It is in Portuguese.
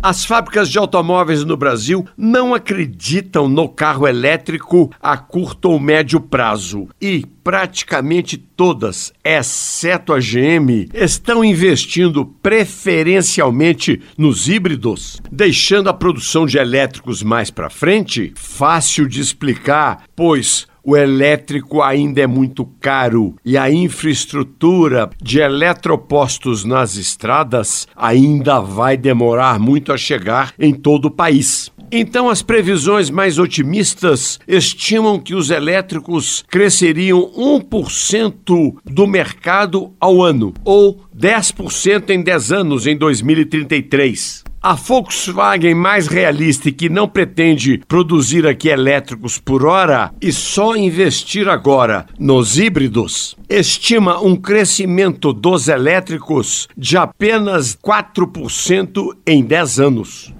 As fábricas de automóveis no Brasil não acreditam no carro elétrico a curto ou médio prazo e praticamente todas, exceto a GM, estão investindo preferencialmente nos híbridos, deixando a produção de elétricos mais para frente? Fácil de explicar, pois o elétrico ainda é muito caro e a infraestrutura de eletropostos nas estradas ainda vai demorar muito a chegar em todo o país. Então, as previsões mais otimistas estimam que os elétricos cresceriam 1% do mercado ao ano, ou 10% em 10 anos em 2033. A Volkswagen mais realista e que não pretende produzir aqui elétricos por hora e só investir agora nos híbridos, estima um crescimento dos elétricos de apenas 4% em 10 anos.